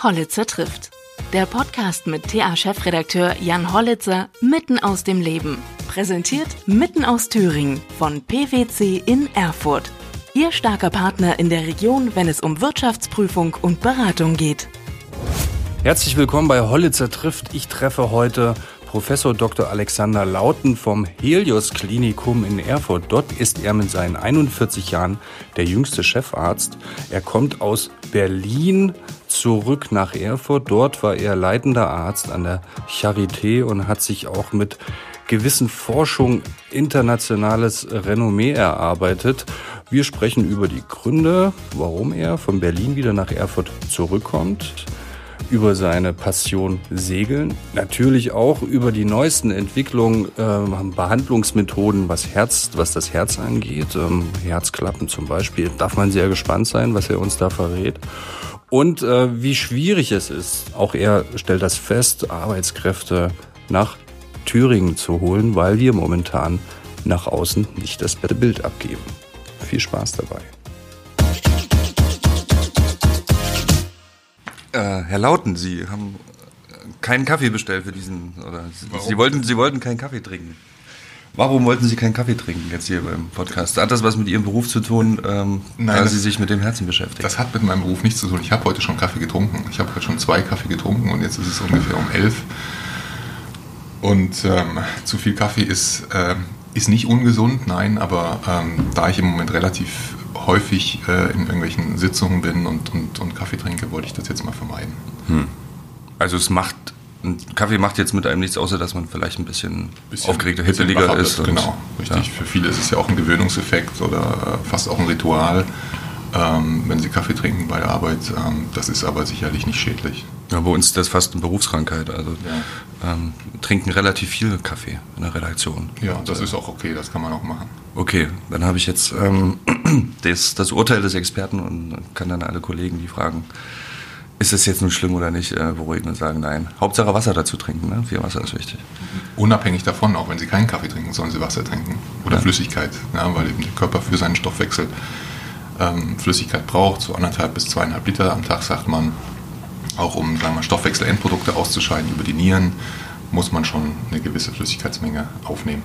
Hollitzer trifft. Der Podcast mit TA-Chefredakteur Jan Hollitzer mitten aus dem Leben. Präsentiert mitten aus Thüringen von PwC in Erfurt. Ihr starker Partner in der Region, wenn es um Wirtschaftsprüfung und Beratung geht. Herzlich willkommen bei Hollitzer trifft. Ich treffe heute Professor Dr. Alexander Lauten vom Helios Klinikum in Erfurt. Dort ist er mit seinen 41 Jahren der jüngste Chefarzt. Er kommt aus Berlin zurück nach Erfurt. Dort war er leitender Arzt an der Charité und hat sich auch mit gewissen Forschung internationales Renommee erarbeitet. Wir sprechen über die Gründe, warum er von Berlin wieder nach Erfurt zurückkommt über seine Passion Segeln, natürlich auch über die neuesten Entwicklungen, äh, Behandlungsmethoden, was Herz, was das Herz angeht, ähm, Herzklappen zum Beispiel. Darf man sehr gespannt sein, was er uns da verrät. Und äh, wie schwierig es ist, auch er stellt das fest, Arbeitskräfte nach Thüringen zu holen, weil wir momentan nach außen nicht das beste Bild abgeben. Viel Spaß dabei. Äh, Herr Lauten, Sie haben keinen Kaffee bestellt für diesen, oder Sie wollten, Sie wollten keinen Kaffee trinken. Warum wollten Sie keinen Kaffee trinken jetzt hier beim Podcast? Hat das was mit Ihrem Beruf zu tun, ähm, Nein, da Sie sich mit dem Herzen beschäftigen? Das hat mit meinem Beruf nichts zu tun. Ich habe heute schon Kaffee getrunken. Ich habe heute schon zwei Kaffee getrunken und jetzt ist es ungefähr um elf. Und ähm, zu viel Kaffee ist, ähm, ist nicht ungesund, nein, aber ähm, da ich im Moment relativ häufig äh, in irgendwelchen Sitzungen bin und, und, und, Kaffee trinke, wollte ich das jetzt mal vermeiden. Hm. Also es macht, Kaffee macht jetzt mit einem nichts, außer dass man vielleicht ein bisschen, bisschen aufgeregter, hippeliger ist. Genau, richtig. Ja. Für viele ist es ja auch ein Gewöhnungseffekt oder fast auch ein Ritual ähm, wenn sie Kaffee trinken bei der Arbeit. Ähm, das ist aber sicherlich nicht schädlich. Ja, bei uns ist das fast eine Berufskrankheit. Also ja. ähm, trinken relativ viel Kaffee in der Redaktion. Ja, das ist auch okay, das kann man auch machen. Okay, dann habe ich jetzt ähm, das, das, Urteil des Experten und kann dann alle Kollegen die fragen, ist es jetzt nun schlimm oder nicht, äh, beruhigen und sagen, nein. Hauptsache Wasser dazu trinken, ne? Viel Wasser ist wichtig. Unabhängig davon, auch wenn Sie keinen Kaffee trinken, sollen Sie Wasser trinken oder ja. Flüssigkeit, ja, weil eben der Körper für seinen Stoffwechsel ähm, Flüssigkeit braucht, so anderthalb bis zweieinhalb Liter am Tag, sagt man. Auch um sagen wir, Stoffwechselendprodukte auszuscheiden über die Nieren, muss man schon eine gewisse Flüssigkeitsmenge aufnehmen.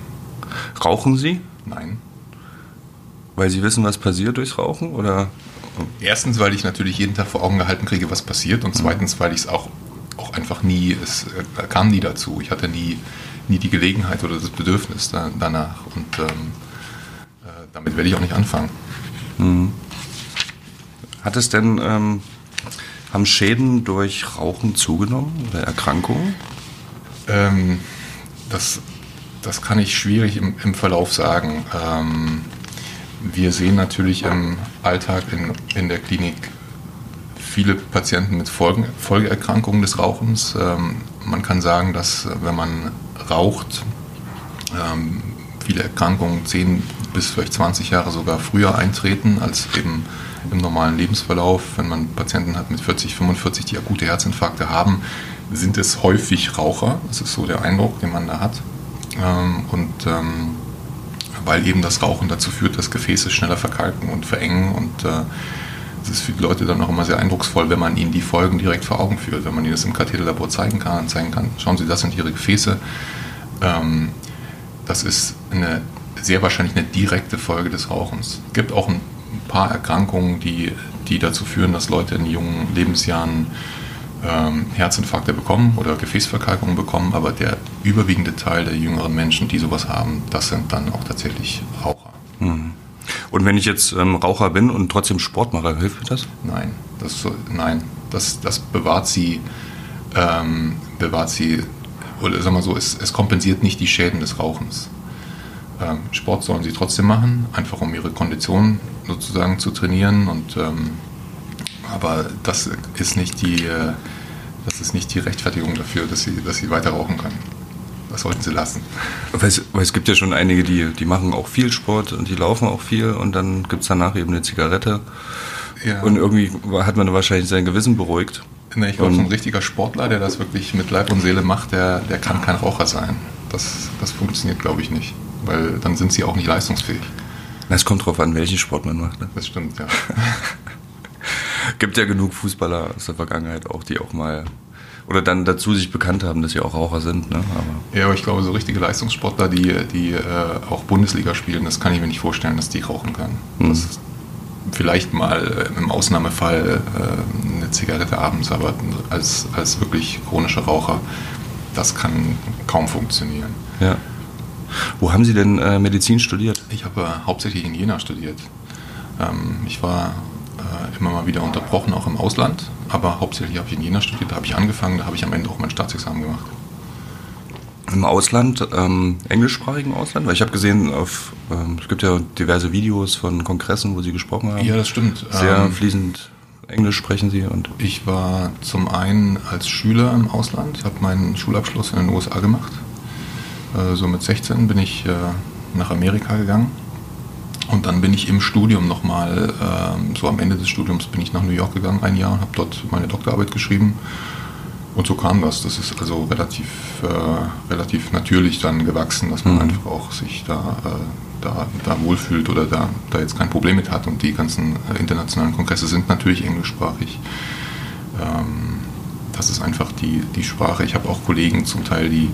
Rauchen Sie? Nein. Weil Sie wissen, was passiert durchs Rauchen? Oder? Erstens, weil ich natürlich jeden Tag vor Augen gehalten kriege, was passiert. Und mhm. zweitens, weil ich es auch, auch einfach nie, es äh, kam nie dazu. Ich hatte nie, nie die Gelegenheit oder das Bedürfnis da, danach. Und ähm, äh, damit werde ich auch nicht anfangen. Mhm. Hat es denn, ähm, haben Schäden durch Rauchen zugenommen oder Erkrankungen? Ähm, das, das kann ich schwierig im, im Verlauf sagen. Ähm, wir sehen natürlich im Alltag in, in der Klinik viele Patienten mit Folgen, Folgeerkrankungen des Rauchens. Ähm, man kann sagen, dass wenn man raucht, ähm, viele Erkrankungen 10 bis vielleicht 20 Jahre sogar früher eintreten als eben im normalen Lebensverlauf. Wenn man Patienten hat mit 40, 45, die akute Herzinfarkte haben, sind es häufig Raucher. Das ist so der Eindruck, den man da hat. Ähm, und ähm, weil eben das Rauchen dazu führt, dass Gefäße schneller verkalken und verengen und äh, es ist für die Leute dann auch immer sehr eindrucksvoll, wenn man ihnen die Folgen direkt vor Augen führt, wenn man ihnen das im Katheterlabor zeigen kann und zeigen kann, schauen Sie, das sind Ihre Gefäße. Ähm, das ist eine, sehr wahrscheinlich eine direkte Folge des Rauchens. Es gibt auch ein paar Erkrankungen, die, die dazu führen, dass Leute in jungen Lebensjahren ähm, Herzinfarkte bekommen oder Gefäßverkalkungen bekommen, aber der überwiegende Teil der jüngeren Menschen, die sowas haben, das sind dann auch tatsächlich Raucher. Mhm. Und wenn ich jetzt ähm, Raucher bin und trotzdem Sport mache, hilft mir das? Nein, das, nein, das, das bewahrt sie, ähm, bewahrt sie, oder sagen wir so, es, es kompensiert nicht die Schäden des Rauchens. Ähm, Sport sollen sie trotzdem machen, einfach um ihre Kondition sozusagen zu trainieren. Und, ähm, aber das ist, nicht die, äh, das ist nicht die Rechtfertigung dafür, dass sie, dass sie weiter rauchen können. Das sollten sie lassen. Weil es, weil es gibt ja schon einige, die, die machen auch viel Sport und die laufen auch viel und dann gibt es danach eben eine Zigarette. Ja. Und irgendwie hat man wahrscheinlich sein Gewissen beruhigt. Nee, ich glaube, so ein richtiger Sportler, der das wirklich mit Leib und Seele macht, der, der kann kein Raucher sein. Das, das funktioniert, glaube ich, nicht weil dann sind sie auch nicht leistungsfähig. Es kommt darauf an, welchen Sport man macht. Ne? Das stimmt, ja. Gibt ja genug Fußballer aus der Vergangenheit auch, die auch mal oder dann dazu sich bekannt haben, dass sie auch Raucher sind. Ne? Aber ja, aber ich glaube, so richtige Leistungssportler, die, die äh, auch Bundesliga spielen, das kann ich mir nicht vorstellen, dass die rauchen können. Mhm. Das ist vielleicht mal im Ausnahmefall äh, eine Zigarette abends, aber als, als wirklich chronischer Raucher, das kann kaum funktionieren. Ja. Wo haben Sie denn äh, Medizin studiert? Ich habe äh, hauptsächlich in Jena studiert. Ähm, ich war äh, immer mal wieder unterbrochen, auch im Ausland, aber hauptsächlich habe ich in Jena studiert, da habe ich angefangen, da habe ich am Ende auch mein Staatsexamen gemacht. Im Ausland, ähm, englischsprachigen Ausland? Weil ich habe gesehen, auf, ähm, es gibt ja diverse Videos von Kongressen, wo Sie gesprochen haben. Ja, das stimmt. Sehr ähm, fließend Englisch sprechen Sie und. Ich war zum einen als Schüler im Ausland, habe meinen Schulabschluss in den USA gemacht. Äh, so mit 16 bin ich äh, nach Amerika gegangen und dann bin ich im Studium nochmal, äh, so am Ende des Studiums bin ich nach New York gegangen, ein Jahr, und habe dort meine Doktorarbeit geschrieben. Und so kam das. Das ist also relativ, äh, relativ natürlich dann gewachsen, dass man mhm. einfach auch sich da, äh, da, da wohlfühlt oder da, da jetzt kein Problem mit hat. Und die ganzen äh, internationalen Kongresse sind natürlich englischsprachig. Ähm, das ist einfach die, die Sprache. Ich habe auch Kollegen zum Teil, die,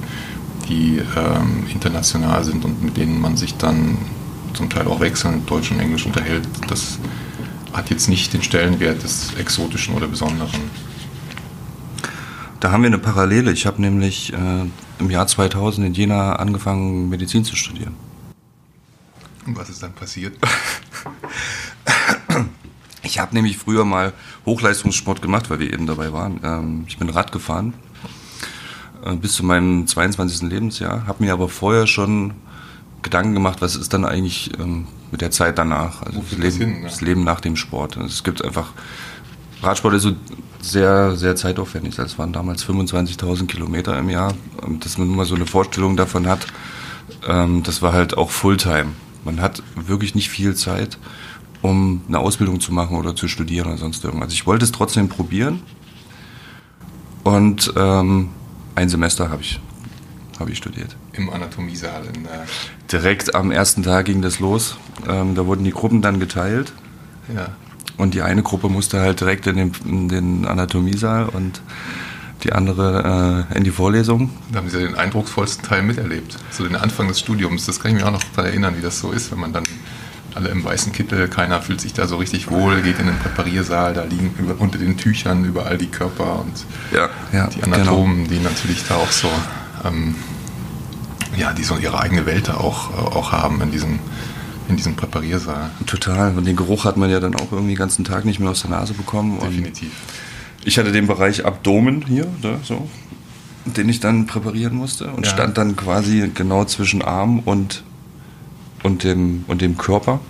die ähm, international sind und mit denen man sich dann zum Teil auch wechselnd Deutsch und Englisch unterhält, das hat jetzt nicht den Stellenwert des Exotischen oder Besonderen. Da haben wir eine Parallele. Ich habe nämlich äh, im Jahr 2000 in Jena angefangen, Medizin zu studieren. Und was ist dann passiert? ich habe nämlich früher mal Hochleistungssport gemacht, weil wir eben dabei waren. Ähm, ich bin Rad gefahren äh, bis zu meinem 22. Lebensjahr, habe mir aber vorher schon Gedanken gemacht, was ist dann eigentlich ähm, mit der Zeit danach, also das Leben, hin, ne? das Leben, nach dem Sport. Also es gibt einfach, Radsport ist so sehr, sehr zeitaufwendig. Das waren damals 25.000 Kilometer im Jahr. Dass man mal so eine Vorstellung davon hat, ähm, das war halt auch Fulltime. Man hat wirklich nicht viel Zeit, um eine Ausbildung zu machen oder zu studieren oder sonst irgendwas. Also ich wollte es trotzdem probieren und ähm, ein Semester habe ich habe ich studiert. Im Anatomiesaal. In der Direkt am ersten Tag ging das los. Ähm, da wurden die Gruppen dann geteilt. Ja. Und die eine Gruppe musste halt direkt in den, in den Anatomiesaal und die andere äh, in die Vorlesung. Da haben Sie ja den eindrucksvollsten Teil miterlebt. So den Anfang des Studiums. Das kann ich mir auch noch daran erinnern, wie das so ist, wenn man dann alle im weißen Kittel, keiner fühlt sich da so richtig wohl, geht in den Präpariersaal, da liegen über, unter den Tüchern überall die Körper und ja, ja, die Anatomen, genau. die natürlich da auch so ähm, ja, die so ihre eigene Welt auch, auch haben in diesem, in diesem Präpariersaal. Total. Und den Geruch hat man ja dann auch irgendwie den ganzen Tag nicht mehr aus der Nase bekommen. Definitiv. ich hatte den Bereich Abdomen hier, da, so, den ich dann präparieren musste und ja. stand dann quasi genau zwischen Arm und, und, dem, und dem Körper.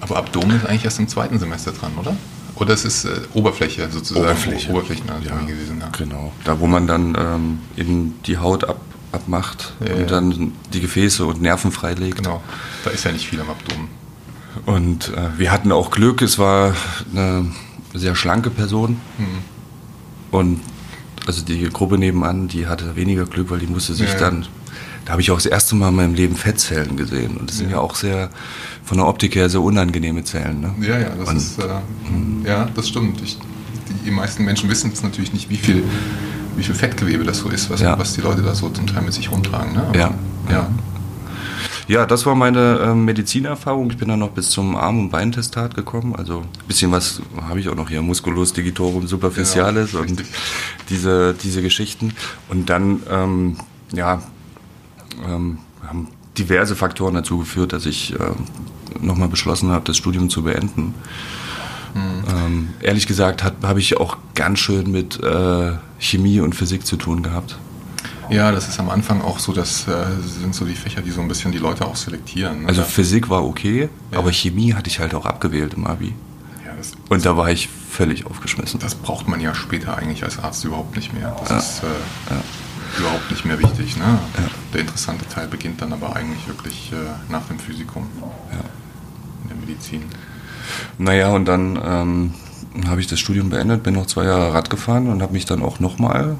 Aber Abdomen ist eigentlich erst im zweiten Semester dran, oder? Oder es ist äh, Oberfläche sozusagen. Oberfläche. Oberflächenanatomie ja, gewesen. Ja. Genau. Da, wo man dann ähm, eben die Haut ab, abmacht ja, und dann die Gefäße und Nerven freilegt. Genau. Da ist ja nicht viel am Abdomen. Und äh, wir hatten auch Glück, es war eine sehr schlanke Person. Mhm. Und also die Gruppe nebenan, die hatte weniger Glück, weil die musste sich dann da habe ich auch das erste Mal in meinem Leben Fettzellen gesehen. Und das sind ja, ja auch sehr, von der Optik her, sehr unangenehme Zellen. Ne? Ja, ja, das, ist, äh, ja, das stimmt. Ich, die, meisten Menschen wissen jetzt natürlich nicht, wie viel, wie viel Fettgewebe das so ist, was, ja. was die Leute da so zum Teil mit sich rumtragen. Ne? Aber, ja, ja. Ja, das war meine äh, Medizinerfahrung. Ich bin dann noch bis zum Arm- und Beintestat gekommen. Also ein bisschen was habe ich auch noch hier, Musculus digitorum superficialis genau, und diese, diese Geschichten. Und dann, ähm, ja, ähm, haben diverse Faktoren dazu geführt, dass ich äh, nochmal beschlossen habe, das Studium zu beenden. Mhm. Ähm, ehrlich gesagt habe ich auch ganz schön mit äh, Chemie und Physik zu tun gehabt. Ja, das ist am Anfang auch so, das äh, sind so die Fächer, die so ein bisschen die Leute auch selektieren. Ne? Also Physik war okay, ja. aber Chemie hatte ich halt auch abgewählt im Abi. Ja, das, und da war ich völlig aufgeschmissen. Das braucht man ja später eigentlich als Arzt überhaupt nicht mehr. Das ja. ist äh, ja überhaupt nicht mehr wichtig. Ne? Ja. Der interessante Teil beginnt dann aber eigentlich wirklich äh, nach dem Physikum ja. in der Medizin. Naja, und dann ähm, habe ich das Studium beendet, bin noch zwei Jahre Rad gefahren und habe mich dann auch nochmal,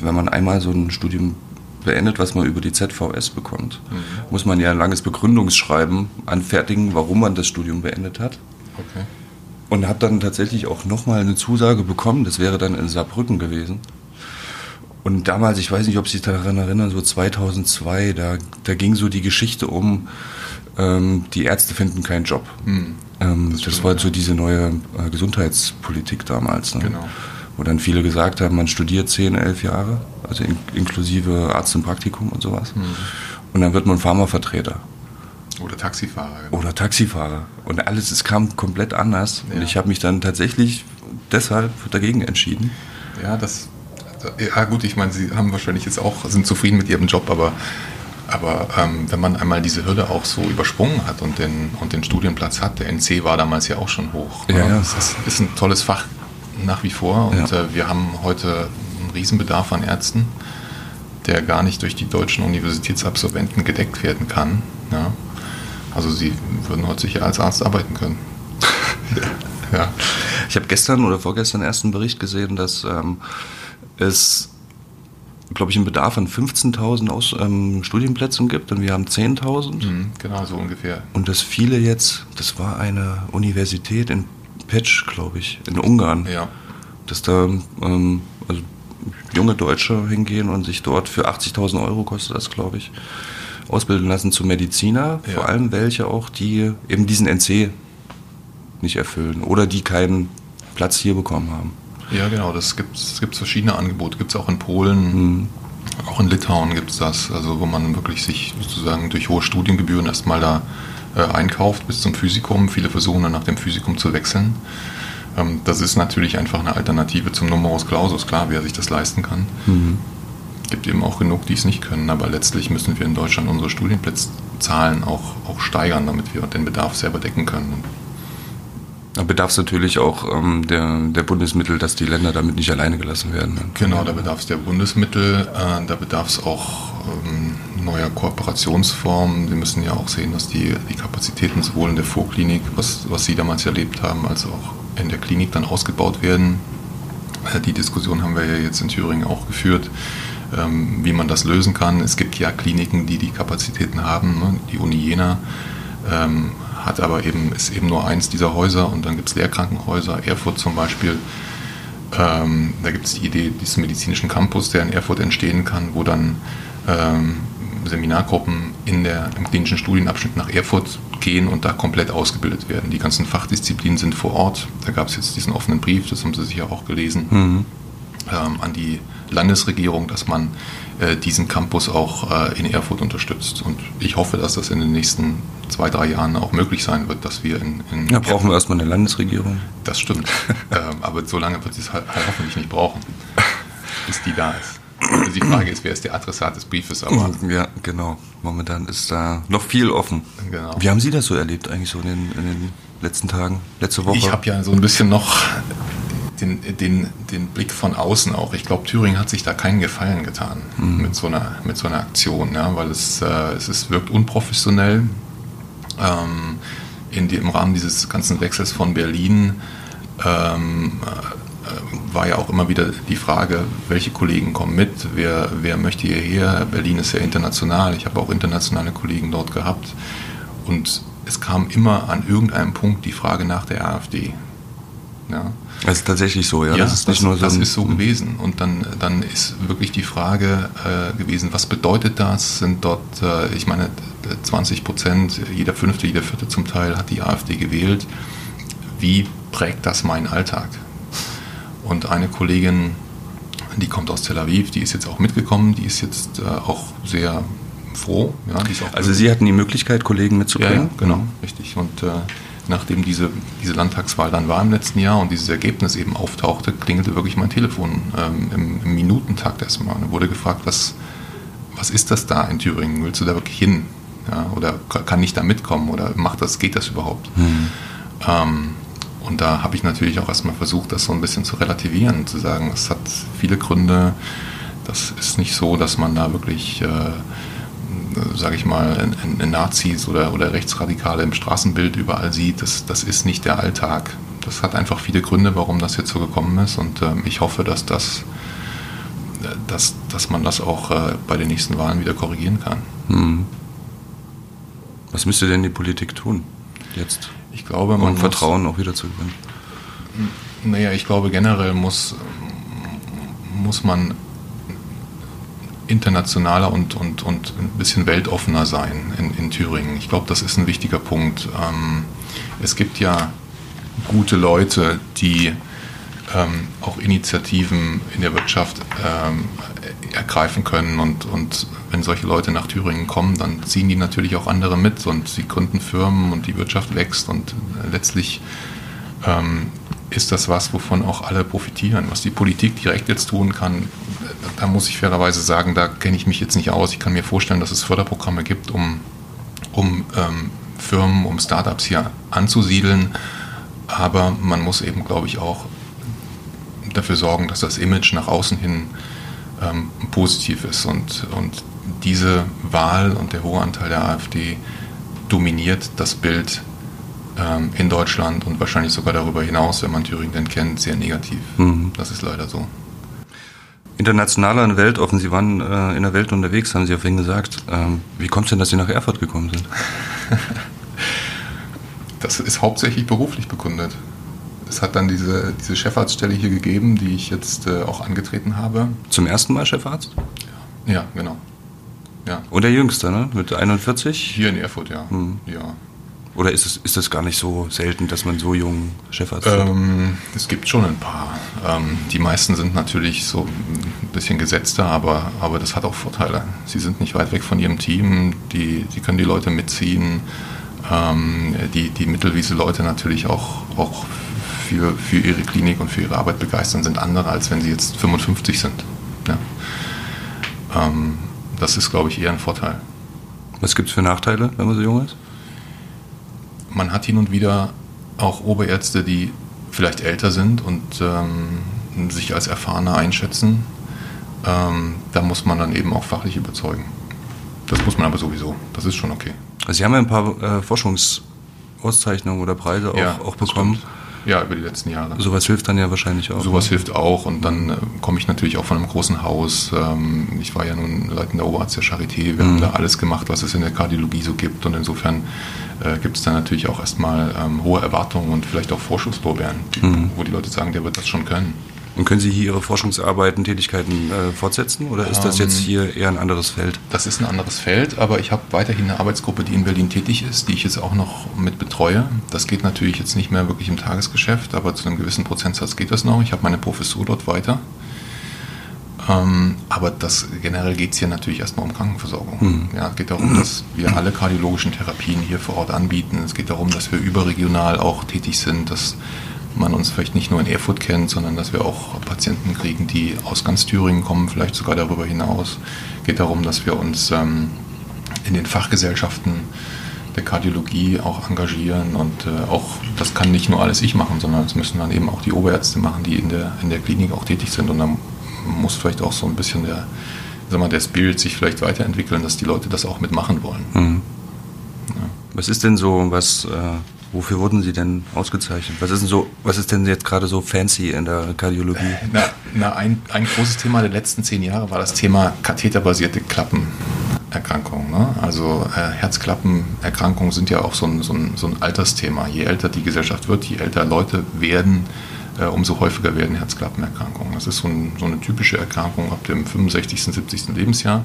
wenn man einmal so ein Studium beendet, was man über die ZVS bekommt, mhm. muss man ja ein langes Begründungsschreiben anfertigen, warum man das Studium beendet hat. Okay. und habe dann tatsächlich auch nochmal eine Zusage bekommen. Das wäre dann in Saarbrücken gewesen. Und damals, ich weiß nicht, ob Sie sich daran erinnern, so 2002, da, da ging so die Geschichte um, ähm, die Ärzte finden keinen Job. Hm, ähm, das, das war ja. so diese neue äh, Gesundheitspolitik damals. Ne? Genau. Wo dann viele gesagt haben, man studiert 10, 11 Jahre, also in, inklusive Arzt im Praktikum und sowas. Hm. Und dann wird man Pharmavertreter. Oder Taxifahrer. Genau. Oder Taxifahrer. Und alles, es kam komplett anders. Ja. Und ich habe mich dann tatsächlich deshalb dagegen entschieden. Ja, das. Ja, gut, ich meine, Sie haben wahrscheinlich jetzt auch, sind zufrieden mit Ihrem Job, aber, aber ähm, wenn man einmal diese Hürde auch so übersprungen hat und den, und den Studienplatz hat, der NC war damals ja auch schon hoch. Ja, ja. Das ist, ist ein tolles Fach nach wie vor und ja. äh, wir haben heute einen Riesenbedarf an Ärzten, der gar nicht durch die deutschen Universitätsabsolventen gedeckt werden kann. Ja. Also Sie würden heute sicher als Arzt arbeiten können. ja. Ich habe gestern oder vorgestern erst einen Bericht gesehen, dass ähm, es, glaube ich, einen Bedarf an 15.000 ähm, Studienplätzen gibt und wir haben 10.000. Mhm, genau, so ungefähr. Und dass viele jetzt, das war eine Universität in Petsch, glaube ich, in Ungarn, ja. dass da ähm, also junge Deutsche hingehen und sich dort für 80.000 Euro kostet das, glaube ich, ausbilden lassen zu Mediziner, ja. vor allem welche auch, die eben diesen NC nicht erfüllen oder die keinen Platz hier bekommen haben. Ja, genau, das gibt es verschiedene Angebote, gibt es auch in Polen, mhm. auch in Litauen gibt es das, also wo man wirklich sich sozusagen durch hohe Studiengebühren erstmal da äh, einkauft bis zum Physikum. Viele versuchen dann nach dem Physikum zu wechseln. Ähm, das ist natürlich einfach eine Alternative zum Numerus Clausus, klar, wer sich das leisten kann. Mhm gibt eben auch genug, die es nicht können. Aber letztlich müssen wir in Deutschland unsere Studienplatzzahlen auch, auch steigern, damit wir den Bedarf selber decken können. Da bedarf es natürlich auch ähm, der, der Bundesmittel, dass die Länder damit nicht alleine gelassen werden. Ne? Genau, da bedarf es der Bundesmittel, äh, da bedarf es auch ähm, neuer Kooperationsformen. Sie müssen ja auch sehen, dass die, die Kapazitäten sowohl in der Vorklinik, was, was Sie damals erlebt haben, als auch in der Klinik dann ausgebaut werden. Äh, die Diskussion haben wir ja jetzt in Thüringen auch geführt. Ähm, wie man das lösen kann. Es gibt ja Kliniken, die die Kapazitäten haben. Ne? Die Uni Jena ähm, hat aber eben, ist eben nur eins dieser Häuser und dann gibt es Lehrkrankenhäuser, Erfurt zum Beispiel. Ähm, da gibt es die Idee dieses medizinischen Campus, der in Erfurt entstehen kann, wo dann ähm, Seminargruppen in der, im klinischen Studienabschnitt nach Erfurt gehen und da komplett ausgebildet werden. Die ganzen Fachdisziplinen sind vor Ort. Da gab es jetzt diesen offenen Brief, das haben Sie sicher auch gelesen, mhm. ähm, an die Landesregierung, dass man äh, diesen Campus auch äh, in Erfurt unterstützt. Und ich hoffe, dass das in den nächsten zwei, drei Jahren auch möglich sein wird, dass wir in. in ja, brauchen Erfurt, wir erstmal eine Landesregierung. Das stimmt. ähm, aber so lange wird sie es halt, halt hoffentlich nicht brauchen, bis die da ist. Also die Frage ist, wer ist der Adressat des Briefes? Aber ja, genau. Momentan ist da noch viel offen. Genau. Wie haben Sie das so erlebt eigentlich so in den, in den letzten Tagen, letzte Woche? Ich habe ja so ein bisschen noch den, den, den Blick von außen auch. Ich glaube, Thüringen hat sich da keinen Gefallen getan mhm. mit, so einer, mit so einer Aktion, ja, weil es, äh, es ist, wirkt unprofessionell. Ähm, in die, Im Rahmen dieses ganzen Wechsels von Berlin ähm, äh, war ja auch immer wieder die Frage, welche Kollegen kommen mit, wer, wer möchte hierher. Berlin ist ja international, ich habe auch internationale Kollegen dort gehabt. Und es kam immer an irgendeinem Punkt die Frage nach der AfD. Ja. Das ist tatsächlich so, ja. ja das ist nicht das, nur so. Das ist so gewesen. Und dann, dann ist wirklich die Frage äh, gewesen, was bedeutet das? Sind dort, äh, ich meine, 20 Prozent, jeder fünfte, jeder vierte zum Teil hat die AfD gewählt. Wie prägt das meinen Alltag? Und eine Kollegin, die kommt aus Tel Aviv, die ist jetzt auch mitgekommen, die ist jetzt äh, auch sehr froh. Ja, also Sie hatten die Möglichkeit, Kollegen mitzubringen? Ja, ja genau, mhm. richtig. Und äh, nachdem diese, diese Landtagswahl dann war im letzten Jahr und dieses Ergebnis eben auftauchte, klingelte wirklich mein Telefon ähm, im, im, Minutentakt erstmal. Und wurde gefragt, was, was ist das da in Thüringen? Willst du da wirklich hin? Ja, oder kann ich da mitkommen? Oder macht das, geht das überhaupt? Mhm. Ähm, und da habe ich natürlich auch erstmal versucht, das so ein bisschen zu relativieren, zu sagen, es hat viele Gründe. Das ist nicht so, dass man da wirklich äh, sage ich mal, Nazis oder, oder Rechtsradikale im Straßenbild überall sieht, das, das ist nicht der Alltag. Das hat einfach viele Gründe, warum das jetzt so gekommen ist und ähm, ich hoffe, dass, das, dass, dass man das auch äh, bei den nächsten Wahlen wieder korrigieren kann. Hm. Was müsste denn die Politik tun jetzt? Ich glaube, man um Vertrauen auch wieder zu gewinnen. Naja, ich glaube generell muss, muss man internationaler und, und, und ein bisschen weltoffener sein in, in Thüringen. Ich glaube, das ist ein wichtiger Punkt. Ähm, es gibt ja gute Leute, die ähm, auch Initiativen in der Wirtschaft ähm, ergreifen können. Und, und wenn solche Leute nach Thüringen kommen, dann ziehen die natürlich auch andere mit und sie gründen Firmen und die Wirtschaft wächst und letztlich ähm, ist das was, wovon auch alle profitieren. Was die Politik direkt jetzt tun kann, da muss ich fairerweise sagen, da kenne ich mich jetzt nicht aus. Ich kann mir vorstellen, dass es Förderprogramme gibt, um, um ähm, Firmen, um Startups hier anzusiedeln. Aber man muss eben, glaube ich, auch dafür sorgen, dass das Image nach außen hin ähm, positiv ist. Und, und diese Wahl und der hohe Anteil der AfD dominiert das Bild ähm, in Deutschland und wahrscheinlich sogar darüber hinaus, wenn man Thüringen denn kennt, sehr negativ. Mhm. Das ist leider so. Internationaler und weltoffen, Sie waren äh, in der Welt unterwegs, haben Sie ja vorhin gesagt. Ähm, wie kommt es denn, dass Sie nach Erfurt gekommen sind? das ist hauptsächlich beruflich bekundet es hat dann diese, diese Chefarztstelle hier gegeben, die ich jetzt äh, auch angetreten habe. Zum ersten Mal Chefarzt? Ja, ja genau. Ja. Und der Jüngste, ne? Mit 41? Hier in Erfurt, ja. Hm. ja. Oder ist es ist das gar nicht so selten, dass man so jung Chefarzt ähm, Es gibt schon ein paar. Ähm, die meisten sind natürlich so ein bisschen gesetzter, aber, aber das hat auch Vorteile. Sie sind nicht weit weg von ihrem Team, die, die können die Leute mitziehen, ähm, die, die Mittelwiese-Leute natürlich auch, auch für, für ihre Klinik und für ihre Arbeit begeistern, sind andere, als wenn sie jetzt 55 sind. Ja. Ähm, das ist, glaube ich, eher ein Vorteil. Was gibt es für Nachteile, wenn man so jung ist? Man hat hin und wieder auch Oberärzte, die vielleicht älter sind und ähm, sich als erfahrener einschätzen. Ähm, da muss man dann eben auch fachlich überzeugen. Das muss man aber sowieso. Das ist schon okay. Also Sie haben ja ein paar äh, Forschungsauszeichnungen oder Preise auch, ja, auch bekommen. Stimmt. Ja, über die letzten Jahre. Sowas hilft dann ja wahrscheinlich auch. Sowas ne? hilft auch und dann äh, komme ich natürlich auch von einem großen Haus. Ähm, ich war ja nun leitender Oberarzt der Charité. Wir mhm. haben da alles gemacht, was es in der Kardiologie so gibt und insofern äh, gibt es da natürlich auch erstmal ähm, hohe Erwartungen und vielleicht auch Vorschusslorbeeren, mhm. wo die Leute sagen, der wird das schon können. Und können Sie hier Ihre Forschungsarbeiten, Tätigkeiten äh, fortsetzen oder ist das jetzt ähm, hier eher ein anderes Feld? Das ist ein anderes Feld, aber ich habe weiterhin eine Arbeitsgruppe, die in Berlin tätig ist, die ich jetzt auch noch mit betreue. Das geht natürlich jetzt nicht mehr wirklich im Tagesgeschäft, aber zu einem gewissen Prozentsatz geht das noch. Ich habe meine Professur dort weiter. Ähm, aber das generell geht es hier natürlich erstmal um Krankenversorgung. Mhm. Ja, es geht darum, dass wir alle kardiologischen Therapien hier vor Ort anbieten. Es geht darum, dass wir überregional auch tätig sind, dass man uns vielleicht nicht nur in Erfurt kennt, sondern dass wir auch Patienten kriegen, die aus ganz Thüringen kommen, vielleicht sogar darüber hinaus. Es geht darum, dass wir uns ähm, in den Fachgesellschaften der Kardiologie auch engagieren und äh, auch, das kann nicht nur alles ich machen, sondern es müssen dann eben auch die Oberärzte machen, die in der, in der Klinik auch tätig sind und dann muss vielleicht auch so ein bisschen der, sag mal, der Spirit sich vielleicht weiterentwickeln, dass die Leute das auch mitmachen wollen. Mhm. Ja. Was ist denn so, was äh Wofür wurden Sie denn ausgezeichnet? Was ist denn, so, was ist denn jetzt gerade so fancy in der Kardiologie? Na, na ein, ein, großes Thema der letzten zehn Jahre war das Thema katheterbasierte Klappenerkrankungen. Ne? Also äh, Herzklappenerkrankungen sind ja auch so ein, so, ein, so ein Altersthema. Je älter die Gesellschaft wird, je älter Leute werden, äh, umso häufiger werden Herzklappenerkrankungen. Das ist so, ein, so, eine typische Erkrankung ab dem 65., 70. Lebensjahr.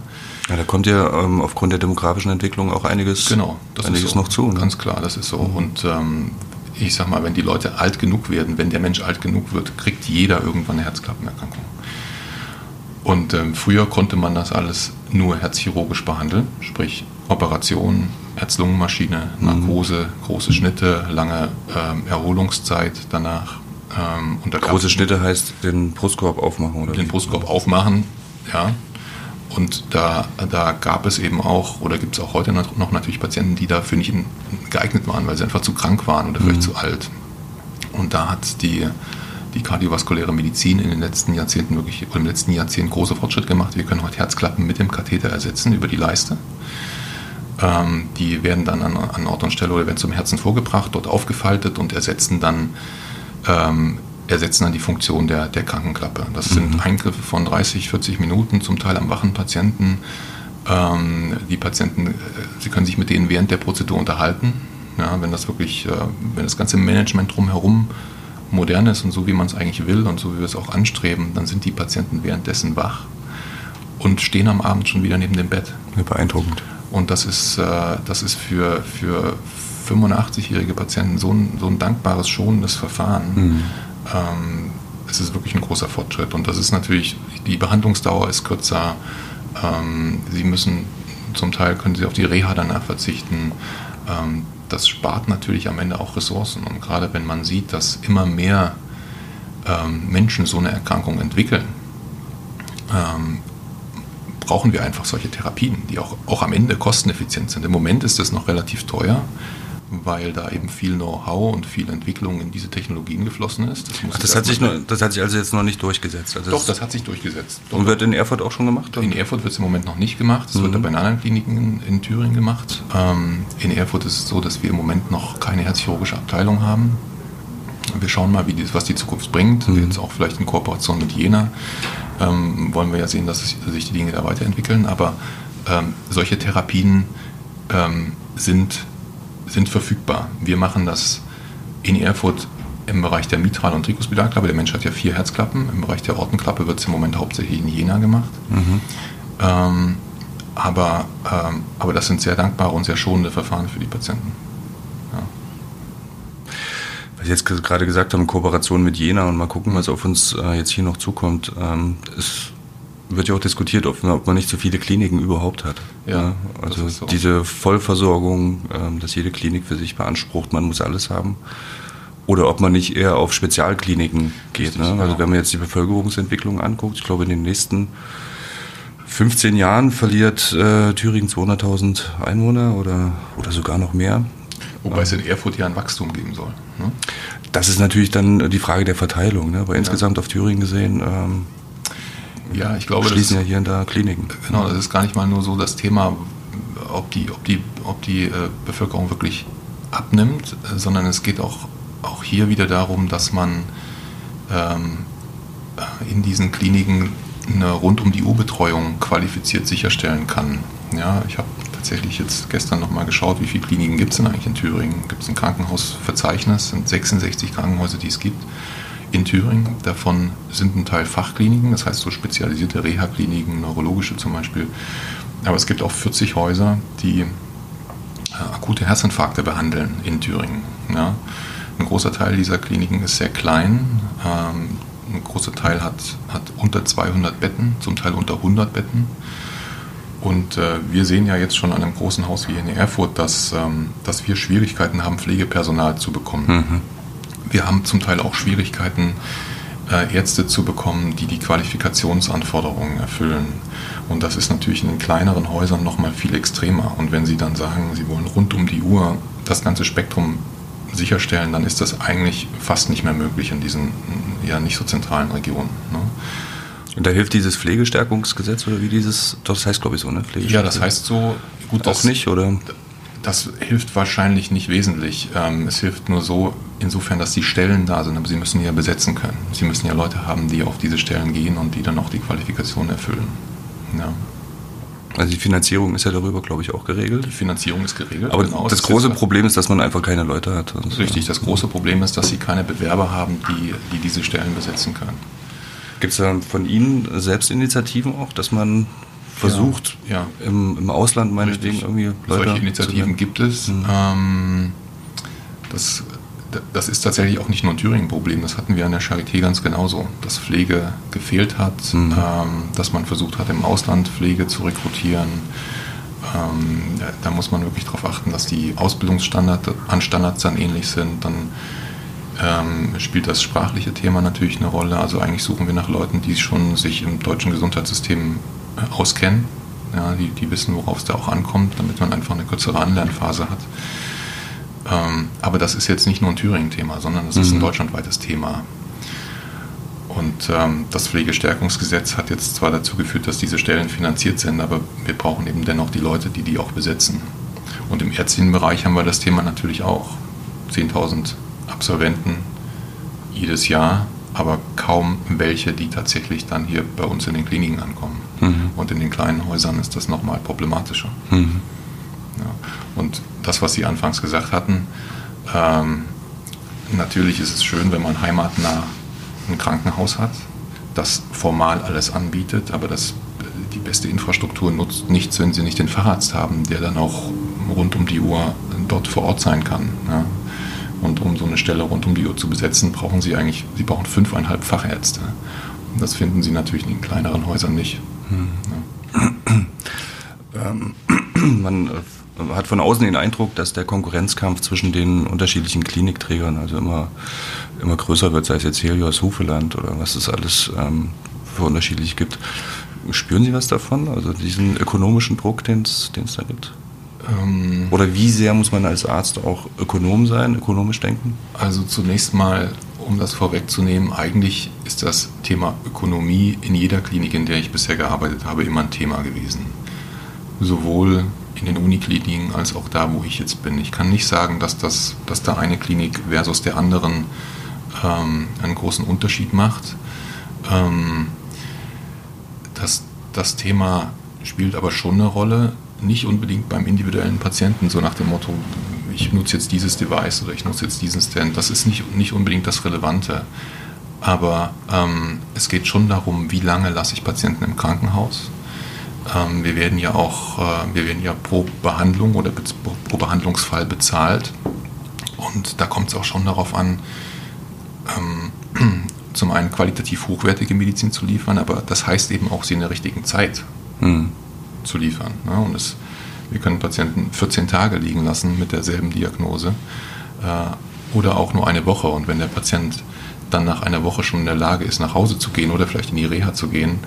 Ja, da kommt ja ähm, aufgrund der demografischen Entwicklung auch einiges, genau, das einiges so. noch zu. Ne? Ganz klar, das ist so. Mhm. Und ähm, ich sag mal, wenn die Leute alt genug werden, wenn der Mensch alt genug wird, kriegt jeder irgendwann eine Herzklappenerkrankung. Und ähm, früher konnte man das alles nur herzchirurgisch behandeln, sprich Operation, Herz-Lungen-Maschine, mhm. Narkose, mhm. große Schnitte, lange ähm, Erholungszeit danach. Ähm, Große Schnitte heißt den Brustkorb aufmachen, oder? Den Brustkorb aufmachen, ja. Und da, da gab es eben auch, oder gibt es auch heute noch natürlich Patienten, die dafür nicht geeignet waren, weil sie einfach zu krank waren oder vielleicht mhm. zu alt. Und da hat die, die kardiovaskuläre Medizin in den letzten Jahrzehnten wirklich, oder im letzten Jahrzehnt große Fortschritte gemacht. Wir können heute Herzklappen mit dem Katheter ersetzen über die Leiste. Ähm, die werden dann an, an Ort und Stelle oder werden zum Herzen vorgebracht, dort aufgefaltet und ersetzen dann ähm, ersetzen dann die Funktion der, der Krankenklappe. Das mhm. sind Eingriffe von 30, 40 Minuten, zum Teil am wachen Patienten. Ähm, die Patienten, äh, Sie können sich mit denen während der Prozedur unterhalten. Ja, wenn das wirklich, äh, wenn das ganze Management drumherum modern ist und so, wie man es eigentlich will und so, wie wir es auch anstreben, dann sind die Patienten währenddessen wach und stehen am Abend schon wieder neben dem Bett. Beeindruckend. Und das ist, äh, das ist für, für 85-jährige Patienten so ein, so ein dankbares, schonendes Verfahren. Mhm. Ähm, es ist wirklich ein großer Fortschritt. Und das ist natürlich, die Behandlungsdauer ist kürzer. Ähm, sie müssen, zum Teil können sie auf die Reha danach verzichten. Ähm, das spart natürlich am Ende auch Ressourcen. Und gerade wenn man sieht, dass immer mehr ähm, Menschen so eine Erkrankung entwickeln, ähm, brauchen wir einfach solche Therapien, die auch, auch am Ende kosteneffizient sind. Im Moment ist das noch relativ teuer weil da eben viel Know-how und viel Entwicklung in diese Technologien geflossen ist. Das, Ach, das hat, sich nur, das hat sich also jetzt noch nicht durchgesetzt? Also Doch, das hat sich durchgesetzt. Doch. Und wird in Erfurt auch schon gemacht? In Erfurt wird es im Moment noch nicht gemacht. Es mhm. wird aber in anderen Kliniken in, in Thüringen gemacht. Ähm, in Erfurt ist es so, dass wir im Moment noch keine herzchirurgische Abteilung haben. Wir schauen mal, wie die, was die Zukunft bringt. Mhm. Jetzt auch vielleicht in Kooperation mit Jena ähm, wollen wir ja sehen, dass sich die Dinge da weiterentwickeln. Aber ähm, solche Therapien ähm, sind sind verfügbar. Wir machen das in Erfurt im Bereich der Mitral- und Trikospidalklappe. Der Mensch hat ja vier Herzklappen. Im Bereich der Ortenklappe wird es im Moment hauptsächlich in Jena gemacht. Mhm. Ähm, aber, ähm, aber das sind sehr dankbare und sehr schonende Verfahren für die Patienten. Ja. Was ich jetzt gerade gesagt habe, Kooperation mit Jena und mal gucken, was auf uns äh, jetzt hier noch zukommt. Ähm, ist wird ja auch diskutiert, ob, ob man nicht so viele Kliniken überhaupt hat. Ja, also so. diese Vollversorgung, ähm, dass jede Klinik für sich beansprucht, man muss alles haben. Oder ob man nicht eher auf Spezialkliniken geht. Ne? Also wenn man jetzt die Bevölkerungsentwicklung anguckt, ich glaube in den nächsten 15 Jahren verliert äh, Thüringen 200.000 Einwohner oder, oder sogar noch mehr. Wobei es in Erfurt ja ein Wachstum geben soll. Ne? Das ist natürlich dann die Frage der Verteilung. Ne? Aber ja. insgesamt auf Thüringen gesehen ähm, ja, ich glaube, schließen das, ja hier und da Kliniken. Genau, das ist gar nicht mal nur so das Thema, ob die, ob die, ob die äh, Bevölkerung wirklich abnimmt, äh, sondern es geht auch, auch hier wieder darum, dass man ähm, äh, in diesen Kliniken eine rund um die Uhr-Betreuung qualifiziert sicherstellen kann. Ja, ich habe tatsächlich jetzt gestern nochmal geschaut, wie viele Kliniken gibt es denn eigentlich in Thüringen? Gibt es ein Krankenhausverzeichnis? Es sind 66 Krankenhäuser, die es gibt in Thüringen. Davon sind ein Teil Fachkliniken, das heißt so spezialisierte Reha-Kliniken, neurologische zum Beispiel. Aber es gibt auch 40 Häuser, die äh, akute Herzinfarkte behandeln in Thüringen. Ja. Ein großer Teil dieser Kliniken ist sehr klein. Ähm, ein großer Teil hat, hat unter 200 Betten, zum Teil unter 100 Betten. Und äh, wir sehen ja jetzt schon an einem großen Haus wie in Erfurt, dass, ähm, dass wir Schwierigkeiten haben, Pflegepersonal zu bekommen. Mhm. Wir haben zum Teil auch Schwierigkeiten, äh, Ärzte zu bekommen, die die Qualifikationsanforderungen erfüllen. Und das ist natürlich in den kleineren Häusern noch mal viel extremer. Und wenn Sie dann sagen, Sie wollen rund um die Uhr das ganze Spektrum sicherstellen, dann ist das eigentlich fast nicht mehr möglich in diesen ja nicht so zentralen Regionen. Ne? Und da hilft dieses Pflegestärkungsgesetz oder wie dieses, das heißt glaube ich so, ne? Ja, das heißt so. Gut, auch nicht, oder? Das hilft wahrscheinlich nicht wesentlich. Ähm, es hilft nur so, insofern, dass die Stellen da sind, aber sie müssen ja besetzen können. Sie müssen ja Leute haben, die auf diese Stellen gehen und die dann auch die Qualifikation erfüllen. Ja. Also die Finanzierung ist ja darüber, glaube ich, auch geregelt. Die Finanzierung ist geregelt. Aber genau, das, das große Problem ist, dass man einfach keine Leute hat. Richtig, das große Problem ist, dass sie keine Bewerber haben, die, die diese Stellen besetzen können. Gibt es da von Ihnen Selbstinitiativen auch, dass man versucht, ja, ja. Im, im, Ausland meinetwegen irgendwie Leute Solche Initiativen gibt es. Mhm. Ähm, das, das ist tatsächlich auch nicht nur ein Thüringen-Problem, das hatten wir an der Charité ganz genauso, dass Pflege gefehlt hat, mhm. ähm, dass man versucht hat, im Ausland Pflege zu rekrutieren. Ähm, da muss man wirklich darauf achten, dass die Ausbildungsstandards an Standards dann ähnlich sind. Dann ähm, spielt das sprachliche Thema natürlich eine Rolle. Also eigentlich suchen wir nach Leuten, die schon sich im deutschen Gesundheitssystem auskennen, ja, die, die wissen, worauf es da auch ankommt, damit man einfach eine kürzere Anlernphase hat. Ähm, aber das ist jetzt nicht nur ein Thüringen-Thema, sondern das mhm. ist ein mhm. deutschlandweites Thema. Und ähm, das Pflegestärkungsgesetz hat jetzt zwar dazu geführt, dass diese Stellen finanziert sind, aber wir brauchen eben dennoch die Leute, die die auch besetzen. Und im ärztlichen Bereich haben wir das Thema natürlich auch. 10.000 Absolventen jedes Jahr, aber kaum welche, die tatsächlich dann hier bei uns in den Kliniken ankommen. Mhm. Und in den kleinen Häusern ist das nochmal problematischer. Mhm. Ja. Und das, was Sie anfangs gesagt hatten, ähm, natürlich ist es schön, wenn man heimatnah ein Krankenhaus hat, das formal alles anbietet, aber das die beste Infrastruktur nutzt nichts, wenn sie nicht den Facharzt haben, der dann auch rund um die Uhr dort vor Ort sein kann. Ja. Und um so eine Stelle rund um die Uhr zu besetzen, brauchen sie eigentlich, sie brauchen fünfeinhalb Fachärzte. Und das finden sie natürlich in kleineren Häusern nicht. Hm. Ähm, man äh, hat von außen den Eindruck, dass der Konkurrenzkampf zwischen den unterschiedlichen Klinikträgern also immer, immer größer wird, sei es jetzt Helios, Hufeland oder was es alles ähm, für unterschiedlich gibt. Spüren Sie was davon? Also diesen ökonomischen Druck, den es da gibt? Ähm, Oder wie sehr muss man als Arzt auch Ökonom sein, ökonomisch denken? Also zunächst mal, um das vorwegzunehmen, eigentlich ist das Thema Ökonomie in jeder Klinik, in der ich bisher gearbeitet habe, immer ein Thema gewesen. Sowohl in den Unikliniken als auch da, wo ich jetzt bin. Ich kann nicht sagen, dass, das, dass da eine Klinik versus der anderen ähm, einen großen Unterschied macht. Ähm, das, das Thema spielt aber schon eine Rolle, nicht unbedingt beim individuellen Patienten, so nach dem Motto, ich nutze jetzt dieses Device oder ich nutze jetzt diesen Stand. Das ist nicht, nicht unbedingt das Relevante. Aber ähm, es geht schon darum, wie lange lasse ich Patienten im Krankenhaus. Ähm, wir werden ja auch, äh, wir werden ja pro Behandlung oder pro Behandlungsfall bezahlt. Und da kommt es auch schon darauf an, ähm, zum einen qualitativ hochwertige Medizin zu liefern, aber das heißt eben auch, sie in der richtigen Zeit mhm. zu liefern. Ne? Und es, wir können Patienten 14 Tage liegen lassen mit derselben Diagnose äh, oder auch nur eine Woche. Und wenn der Patient dann nach einer Woche schon in der Lage ist, nach Hause zu gehen oder vielleicht in die Reha zu gehen,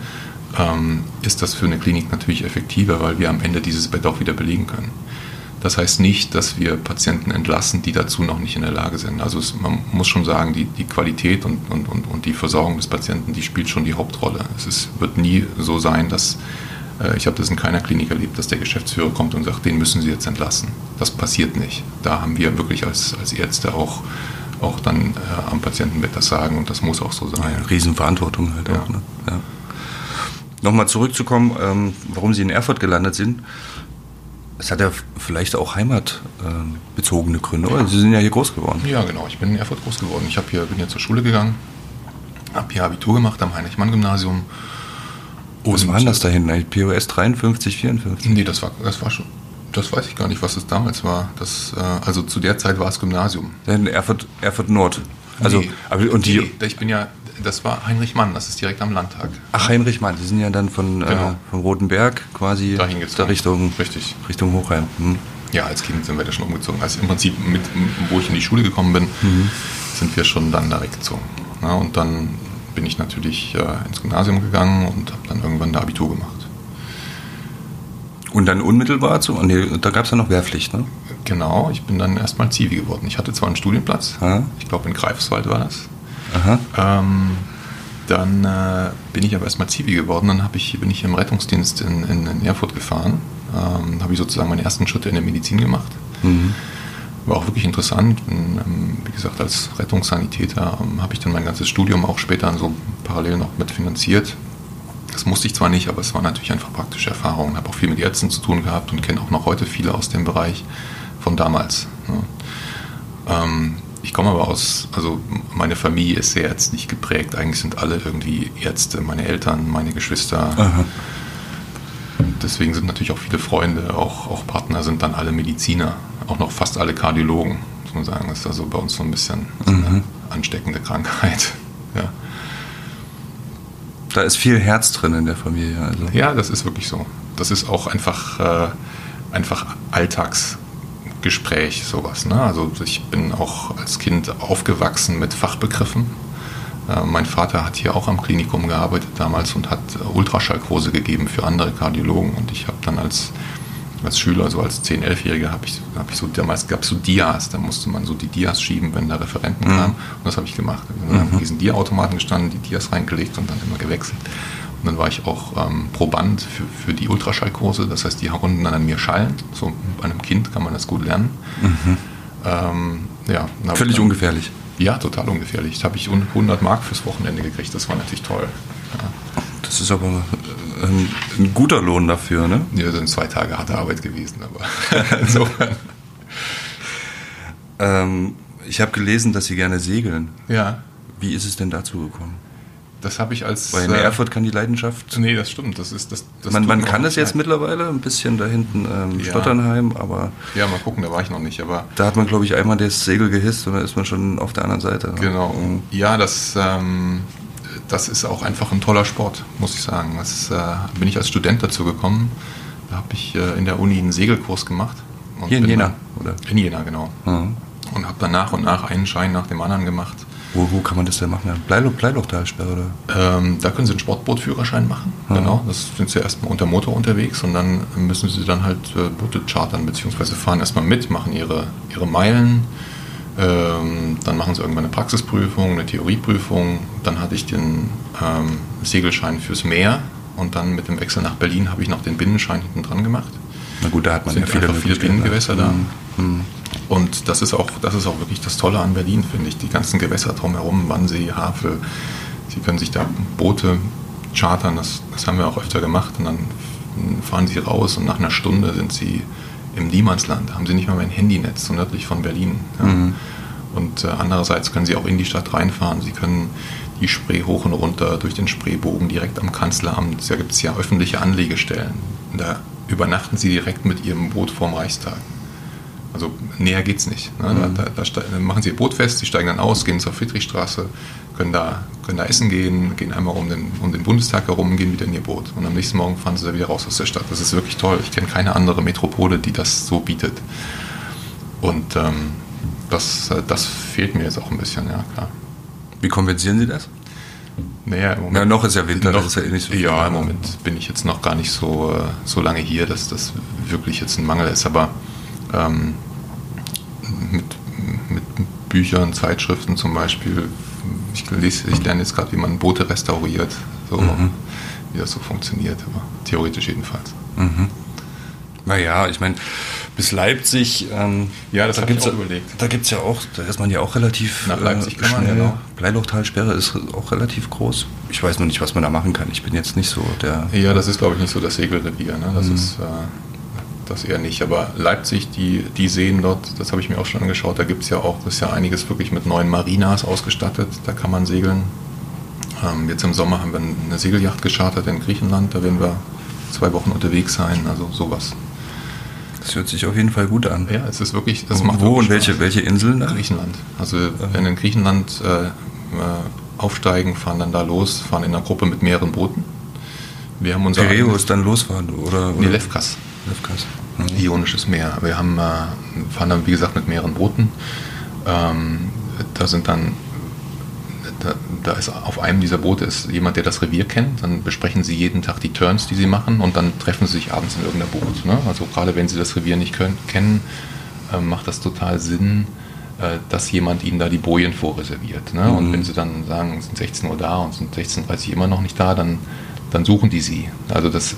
ähm, ist das für eine Klinik natürlich effektiver, weil wir am Ende dieses Bett auch wieder belegen können. Das heißt nicht, dass wir Patienten entlassen, die dazu noch nicht in der Lage sind. Also es, man muss schon sagen, die, die Qualität und, und, und, und, die Versorgung des Patienten, die spielt schon die Hauptrolle. Es ist, wird nie so sein, dass, ich habe das in keiner Klinik erlebt, dass der Geschäftsführer kommt und sagt, den müssen Sie jetzt entlassen. Das passiert nicht. Da haben wir wirklich als, als Ärzte auch, auch dann äh, am Patientenbett das Sagen und das muss auch so sein. Ja, Riesenverantwortung halt ja. auch. Ne? Ja. Nochmal zurückzukommen, ähm, warum Sie in Erfurt gelandet sind. Es hat ja vielleicht auch heimatbezogene Gründe, oder? Sie sind ja hier groß geworden. Ja, genau. Ich bin in Erfurt groß geworden. Ich hier, bin hier zur Schule gegangen, habe hier Abitur gemacht am Heinrich-Mann-Gymnasium. Was war denn das da hinten? POS 53, 54? Nee, das war, das war schon. Das weiß ich gar nicht, was es damals war. Das, äh, also zu der Zeit war es Gymnasium. In Erfurt, Erfurt Nord. Also, nee, aber, und die, nee, ich bin ja das war Heinrich Mann, das ist direkt am Landtag. Ach, Heinrich Mann, Sie sind ja dann von, äh, genau. äh, von Rotenberg quasi Dahin da Richtung, Richtig. Richtung Hochheim. Hm. Ja, als Kind sind wir da schon umgezogen. Also im Prinzip, mit, wo ich in die Schule gekommen bin, mhm. sind wir schon dann da weggezogen. Ja, und dann bin ich natürlich äh, ins Gymnasium gegangen und habe dann irgendwann da Abitur gemacht. Und dann unmittelbar zu, nee, da gab es ja noch Wehrpflicht, ne? Genau, ich bin dann erstmal Zivi geworden. Ich hatte zwar einen Studienplatz, ha? ich glaube in Greifswald war das, ähm, dann äh, bin ich aber erstmal Zivi geworden. Dann ich, bin ich im Rettungsdienst in, in, in Erfurt gefahren. Ähm, habe ich sozusagen meine ersten Schritte in der Medizin gemacht. Mhm. War auch wirklich interessant. Bin, ähm, wie gesagt, als Rettungssanitäter ähm, habe ich dann mein ganzes Studium auch später so parallel noch mitfinanziert. Das musste ich zwar nicht, aber es war natürlich einfach praktische Erfahrung. Habe auch viel mit Ärzten zu tun gehabt und kenne auch noch heute viele aus dem Bereich von damals. Ne? Ähm, ich komme aber aus, also meine Familie ist sehr ärztlich geprägt. Eigentlich sind alle irgendwie Ärzte, meine Eltern, meine Geschwister. Aha. Deswegen sind natürlich auch viele Freunde, auch, auch Partner sind dann alle Mediziner, auch noch fast alle Kardiologen, muss man sagen. Das ist also bei uns so ein bisschen so eine mhm. ansteckende Krankheit. Ja. Da ist viel Herz drin in der Familie. Also. Ja, das ist wirklich so. Das ist auch einfach, äh, einfach Alltags. Gespräch, sowas. Ne? Also ich bin auch als Kind aufgewachsen mit Fachbegriffen. Äh, mein Vater hat hier auch am Klinikum gearbeitet damals und hat Ultraschallkurse gegeben für andere Kardiologen. Und ich habe dann als, als Schüler, so als 10-, 11-Jähriger, habe ich, hab ich so, damals gab es so Dias, da musste man so die Dias schieben, wenn da Referenten mhm. kamen. Und das habe ich gemacht. Wir haben mhm. diesen Dia-Automaten gestanden, die Dias reingelegt und dann immer gewechselt. Und dann war ich auch ähm, Proband für, für die Ultraschallkurse. Das heißt, die Runden dann an mir schallen. So bei einem Kind kann man das gut lernen. Mhm. Ähm, ja, Völlig dann, ungefährlich. Ja, total ungefährlich. Da habe ich 100 Mark fürs Wochenende gekriegt. Das war natürlich toll. Ja. Das ist aber ein, ein, guter Lohn dafür, ne? Ja, sind zwei Tage harte Arbeit gewesen, aber insofern. ähm, Ich habe gelesen, dass Sie gerne segeln. Ja. Wie ist es denn dazu gekommen? Das habe ich als. Weil in äh, Erfurt kann die Leidenschaft. Nee, das stimmt. Das ist, das, das man man kann es jetzt leid. mittlerweile, ein bisschen da hinten ähm, Ja. Stotternheim, aber Ja, mal gucken, da war ich noch nicht, aber. da hat man, glaube ich, einmal das Segel gehisst und dann ist man schon auf der anderen Seite. Genau. Mhm. Ja, das, ähm, das ist auch einfach ein toller Sport, muss ich sagen. Das äh, bin ich als Student dazu gekommen. Da habe ich äh, in der Uni einen Segelkurs gemacht. Hier in Jena, dann- oder? In Jena, genau. Mhm. Und habe dann nach und nach einen Schein nach dem anderen gemacht. Wo, wo kann man das denn machen? Bleiloch, Bleilochtalsperre, oder? Ähm, da können Sie einen Sportbootführerschein machen. Mhm. Genau. Das sind Sie erstmal unter Motor unterwegs und dann müssen Sie dann halt äh, Boote chartern, beziehungsweise fahren erstmal mit, machen Ihre, Ihre Meilen. Ähm, dann machen Sie irgendwann eine Praxisprüfung, eine Theorieprüfung. Dann hatte ich den ähm, Segelschein fürs Meer und dann mit dem Wechsel nach Berlin habe ich noch den Binnenschein hinten dran gemacht. Na gut, da hat man Sind ja viele, viele. Binnengewässer da. Mhm. Und das ist auch, das ist auch wirklich das Tolle an Berlin, finde ich. Die ganzen Gewässer drumherum, Wannsee, Havel. Sie können sich da Boote chartern, das, das haben wir auch öfter gemacht. Und dann fahren sie raus und nach einer Stunde sind sie im Niemandsland. Haben sie nicht mal mehr ein Handynetz, so nördlich von Berlin. Ja. Mhm. Und äh, andererseits können sie auch in die Stadt reinfahren. Sie können die Spree hoch und runter durch den Spreebogen direkt am Kanzleramt. Da gibt es ja öffentliche Anlegestellen. Da übernachten sie direkt mit ihrem Boot vorm Reichstag. Also näher geht's nicht. Ne? Mhm. Da, da, da machen sie ihr Boot fest, sie steigen dann aus, gehen zur Friedrichstraße, können da, können da essen gehen, gehen einmal um den, um den Bundestag herum, gehen wieder in ihr Boot. Und am nächsten Morgen fahren sie da wieder raus aus der Stadt. Das ist wirklich toll. Ich kenne keine andere Metropole, die das so bietet. Und ähm, das, äh, das fehlt mir jetzt auch ein bisschen, ja klar. Wie kompensieren Sie das? Naja, im Moment, Ja, noch ist ja Winter, noch, ist ja eh nicht so viel. Ja, im Moment bin ich jetzt noch gar nicht so, äh, so lange hier, dass das wirklich jetzt ein Mangel ist. Aber ähm, mit, mit Büchern, Zeitschriften zum Beispiel, ich, lese, ich lerne jetzt gerade, wie man Boote restauriert, so, Mhm. wie das so funktioniert, aber theoretisch jedenfalls. Naja, ich meine, bis Leipzig. Ähm, Ja, das da hab ich auch ja- überlegt. Da gibt es ja auch, da ist man ja auch relativ. Nach Leipzig äh, kann man, schnell. genau. Bleilochtalsperre ist auch relativ groß. Ich weiß noch nicht, was man da machen kann. Ich bin jetzt nicht so der. Ja, das ist, glaube ich, nicht so das Segelrevier. Ne? Das Mhm. ist äh, das eher nicht. Aber Leipzig, die, die Seen dort, das habe ich mir auch schon angeschaut, da gibt es ja auch, das ist ja einiges wirklich mit neuen Marinas ausgestattet. Da kann man segeln. Ähm, jetzt im Sommer haben wir eine Segelyacht geschartert in Griechenland. Da werden wir zwei Wochen unterwegs sein. Also sowas. Das hört sich auf jeden Fall gut an. Ja, es ist wirklich, das Wo macht und wirklich welche, Spaß. welche Inseln da? Griechenland. Also wenn in Griechenland äh, äh, aufsteigen, fahren dann da los, fahren in einer Gruppe mit mehreren Booten. Wir haben unser Pireo ist dann losfahren, oder? Nee, oder? Lefkas. Lefkas. Mhm. Ionisches Meer. Wir haben, äh, fahren dann, wie gesagt, mit mehreren Booten. Ähm, da sind dann, da, da ist auf einem dieser Boote ist jemand, der das Revier kennt. Dann besprechen sie jeden Tag die Turns, die sie machen und dann treffen sie sich abends in irgendeiner Boot. Ne? Also gerade wenn sie das Revier nicht können, kennen, äh, macht das total Sinn, äh, dass jemand ihnen da die Bojen vorreserviert. Ne? Und Mhm. wenn sie dann sagen, es sind 16 Uhr da und es sind 16.30 Uhr immer noch nicht da, dann, dann suchen die sie. Also das,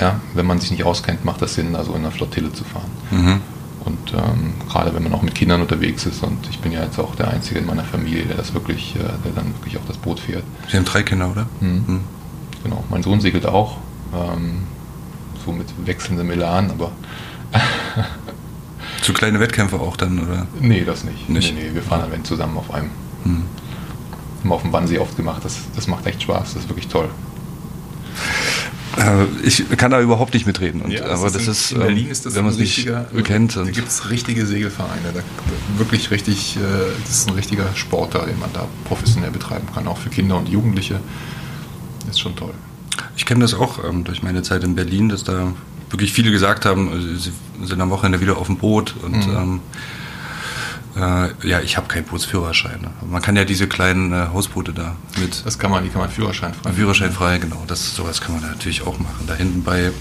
ja, wenn man sich nicht auskennt, macht das Sinn, also in einer Flottille zu fahren. Mhm. Und ähm, gerade wenn man auch mit Kindern unterwegs ist und ich bin ja jetzt auch der Einzige in meiner Familie, der das wirklich, äh, der dann wirklich auch das Boot fährt. Sie haben drei Kinder, oder? Mhm. Mhm. Genau, mein Sohn segelt auch, ähm, so mit wechselndem Elan, aber Zu kleine Wettkämpfe auch dann, oder? nee, das nicht. Nicht? Nee, nee, wir fahren dann zusammen auf einem. Mhm. Haben wir auf dem Wannsee oft gemacht, das, das macht echt Spaß, das ist wirklich toll. Äh, Ich kann da überhaupt nicht mitreden. Und, Ja, aber das in, ist, in Berlin ähm, ist das wenn man es nicht kennt. Da gibt es richtige Segelvereine. Da, wirklich richtig, äh, das ist ein richtiger Sport da, den man da professionell betreiben kann, auch für Kinder und Jugendliche. Ist schon toll. ich kenne das auch ähm, durch meine Zeit in Berlin, dass da wirklich viele gesagt haben, sie sind am Wochenende wieder auf dem Boot und Mhm. ähm, äh, ja, ich habe keinen Bootsführerschein. ne? Man kann ja diese kleinen äh, Hausboote da mit Das kann man, die kann man Führerschein frei. Führerschein frei, genau. Das, sowas kann man da natürlich auch machen. Da hinten bei, äh,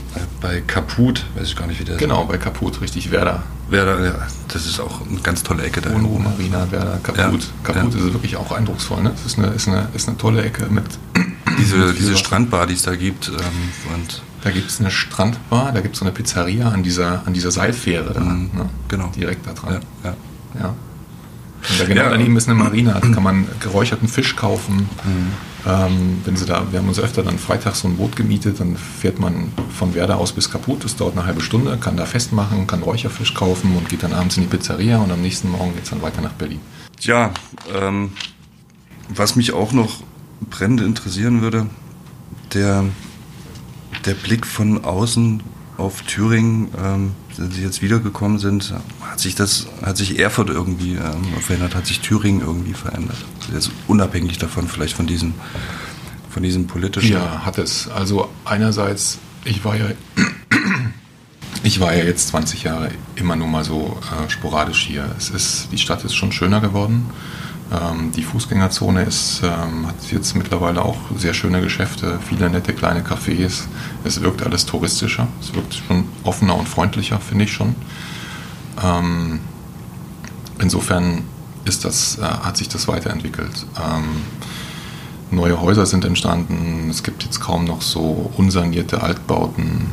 bei Kaput, weiß ich gar nicht, wie der Genau, bei Kaput, richtig Werder. Wäre, ja, das ist auch eine ganz tolle Ecke da. Unruh, hinten. Marina, Werder, Kaput. Ja, Kaput ja. ist wirklich auch eindrucksvoll. Ne? Das ist eine, ist, eine, ist eine tolle Ecke mit. Diese, mit diese. Strandbar, die es da gibt. Ähm, und Da gibt es eine Strandbar, da gibt es so eine Pizzeria an dieser, an dieser Seilfähre da. Mhm, Ne? genau. Direkt da dran. ja. Ja. Und da genau Ja. daneben ist eine Marina, da kann man geräucherten Fisch kaufen. Ähm, wenn sie da, wir haben uns öfter dann freitags so ein Boot gemietet, dann fährt man von Werder aus bis kaputt, das dauert eine halbe Stunde, kann da festmachen, kann Räucherfisch kaufen und geht dann abends in die Pizzeria und am nächsten Morgen geht es dann weiter nach Berlin. Tja, ähm, was mich auch noch brennend interessieren würde, der, der Blick von außen auf Thüringen, ähm, wenn Sie jetzt wiedergekommen sind, hat sich das, hat sich Erfurt irgendwie ähm, verändert, hat sich Thüringen irgendwie verändert? Jetzt unabhängig davon, vielleicht von diesem, von diesem politischen. Ja, hat es. Also einerseits, ich war ja, ich war ja jetzt 20 Jahre immer nur mal so äh, sporadisch hier. Es ist, die Stadt ist schon schöner geworden. Ähm, die Fußgängerzone ist, ähm, hat jetzt mittlerweile auch sehr schöne Geschäfte, viele nette kleine Cafés. Es wirkt alles touristischer, es wirkt schon offener und freundlicher, finde ich schon. Ähm, insofern ist das, äh, hat sich das weiterentwickelt. neue Häuser sind entstanden, es gibt jetzt kaum noch so unsanierte Altbauten.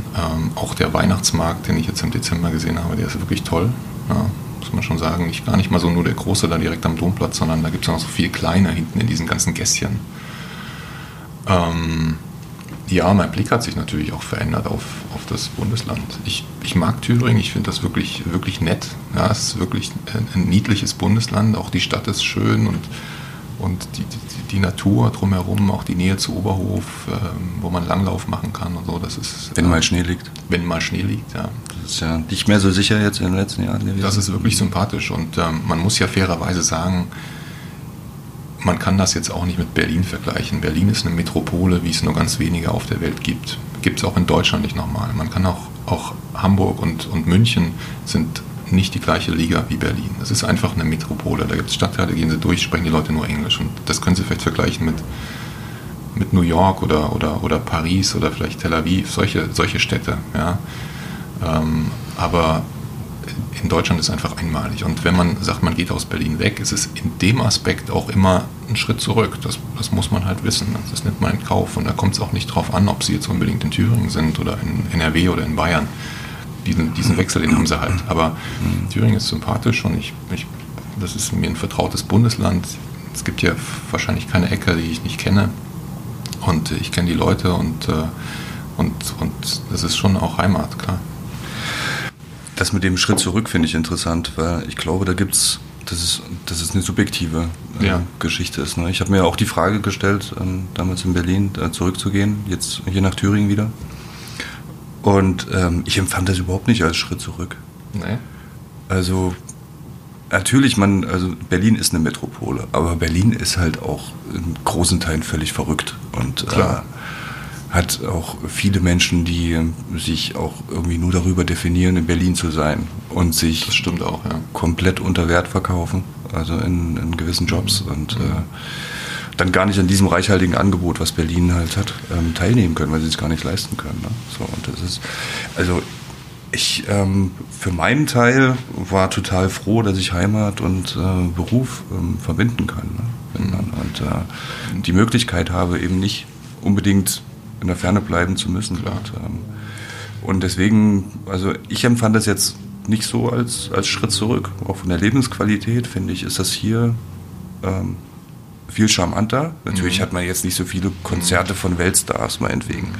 auch der Weihnachtsmarkt, den ich jetzt im Dezember gesehen habe, der ist wirklich toll. Ja muss man schon sagen. Nicht, gar nicht mal so nur der große da direkt am Domplatz, sondern da gibt es noch so viel kleiner hinten in diesen ganzen Gässchen. Ähm, ja, mein Blick hat sich natürlich auch verändert auf, auf das Bundesland. Ich, ich mag Thüringen, ich finde das wirklich, wirklich nett. Ja, es ist wirklich ein, ein niedliches Bundesland, auch die Stadt ist schön und und die, die, die, Natur drumherum, auch die Nähe zu Oberhof, ähm, wo man Langlauf machen kann und so, das ist... Wenn äh, mal Schnee liegt. Wenn mal Schnee liegt, ja. Das ist ja nicht mehr so sicher jetzt in den letzten Jahren gewesen. Das ist wirklich sympathisch und ähm, man muss ja fairerweise sagen, man kann das jetzt auch nicht mit Berlin vergleichen. Berlin ist eine Metropole, wie es nur ganz wenige auf der Welt gibt. Gibt es auch in Deutschland nicht nochmal. Man kann auch, auch Hamburg und, und München sind nicht die gleiche Liga wie Berlin. Es ist einfach eine Metropole. Da gibt es Stadtteile, gehen sie durch, sprechen die Leute nur Englisch. Und das können Sie vielleicht vergleichen mit, mit New York oder, oder, oder Paris oder vielleicht Tel Aviv, solche, solche Städte. Ja. Ähm, aber in Deutschland ist einfach einmalig. Und wenn man sagt, man geht aus Berlin weg, ist es in dem Aspekt auch immer ein Schritt zurück. Das, das muss man halt wissen. Das nimmt man in Kauf. Und da kommt es auch nicht drauf an, ob Sie jetzt unbedingt in Thüringen sind oder in NRW oder in Bayern diesen, diesen Wechsel, den haben sie halt. Aber Thüringen ist sympathisch und ich, ich, das ist mir ein vertrautes Bundesland. Es gibt ja wahrscheinlich keine Ecke, die ich nicht kenne. Und ich kenne die Leute und, äh, und, und das ist schon auch Heimat, klar. Das mit dem Schritt zurück finde ich interessant, weil ich glaube, da gibt es, dass es, dass es eine subjektive äh, ja. Geschichte ist. Ne? Ich habe mir auch die Frage gestellt, ähm, damals in Berlin äh, zurückzugehen, jetzt hier nach Thüringen wieder. Und ähm, ich empfand das überhaupt nicht als Schritt zurück. Nee. Also natürlich, man, also Berlin ist eine Metropole, aber Berlin ist halt auch in großen Teilen völlig verrückt und äh, hat auch viele Menschen, die sich auch irgendwie nur darüber definieren, in Berlin zu sein und sich auch, ja. komplett unter Wert verkaufen, also in, in gewissen Jobs mhm. und äh, dann gar nicht an diesem reichhaltigen Angebot, was Berlin halt hat, ähm, teilnehmen können, weil sie es gar nicht leisten können. Ne? So, und das ist, also ich ähm, für meinen Teil war total froh, dass ich Heimat und äh, Beruf ähm, verbinden kann. Ne? Mhm. Und äh, die Möglichkeit habe, eben nicht unbedingt in der Ferne bleiben zu müssen. Und, ähm, und deswegen, also ich empfand das jetzt nicht so als, als Schritt zurück. Auch von der Lebensqualität, finde ich, ist das hier ähm, viel charmanter. Natürlich mhm. hat man jetzt nicht so viele Konzerte von Weltstars, meinetwegen.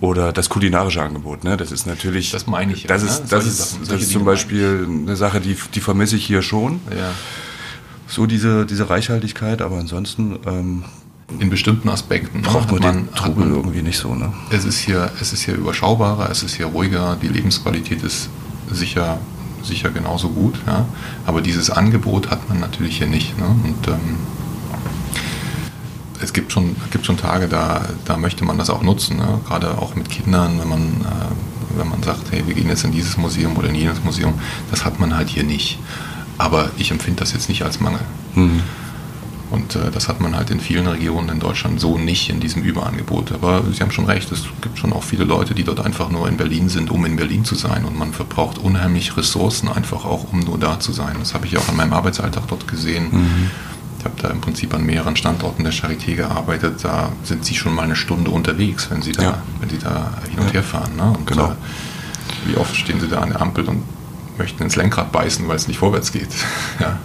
Oder das kulinarische Angebot, ne? Das ist natürlich. Das meine ich. Das ja, ist, ne? das ist, Sachen, das ist zum Beispiel eine Sache, die, die vermisse ich hier schon. Ja. So diese, diese Reichhaltigkeit, aber ansonsten. Ähm, in bestimmten Aspekten ne, braucht man, man den Trubel irgendwie nicht so. Ne? Es ist hier, es ist hier überschaubarer, es ist hier ruhiger, die Lebensqualität ist sicher, sicher genauso gut. Ja? Aber dieses Angebot hat man natürlich hier nicht. Ne? Und ähm, es gibt schon, gibt schon Tage, da, da möchte man das auch nutzen, ne? gerade auch mit Kindern, wenn man, äh, wenn man sagt, hey, wir gehen jetzt in dieses Museum oder in jenes Museum, das hat man halt hier nicht. Aber ich empfinde das jetzt nicht als Mangel. Mhm. Und äh, das hat man halt in vielen Regionen in Deutschland so nicht in diesem Überangebot. Aber Sie haben schon recht, es gibt schon auch viele Leute, die dort einfach nur in Berlin sind, um in Berlin zu sein. Und man verbraucht unheimlich Ressourcen einfach auch, um nur da zu sein. Das habe ich auch in meinem Arbeitsalltag dort gesehen. Mhm habe da im Prinzip an mehreren Standorten der Charité gearbeitet. Da sind Sie schon mal eine Stunde unterwegs, wenn Sie da, ja. wenn Sie da hin und ja. her fahren. Ne? Und genau. Äh, wie oft stehen Sie da an der Ampel und möchten ins Lenkrad beißen, weil es nicht vorwärts geht. ja.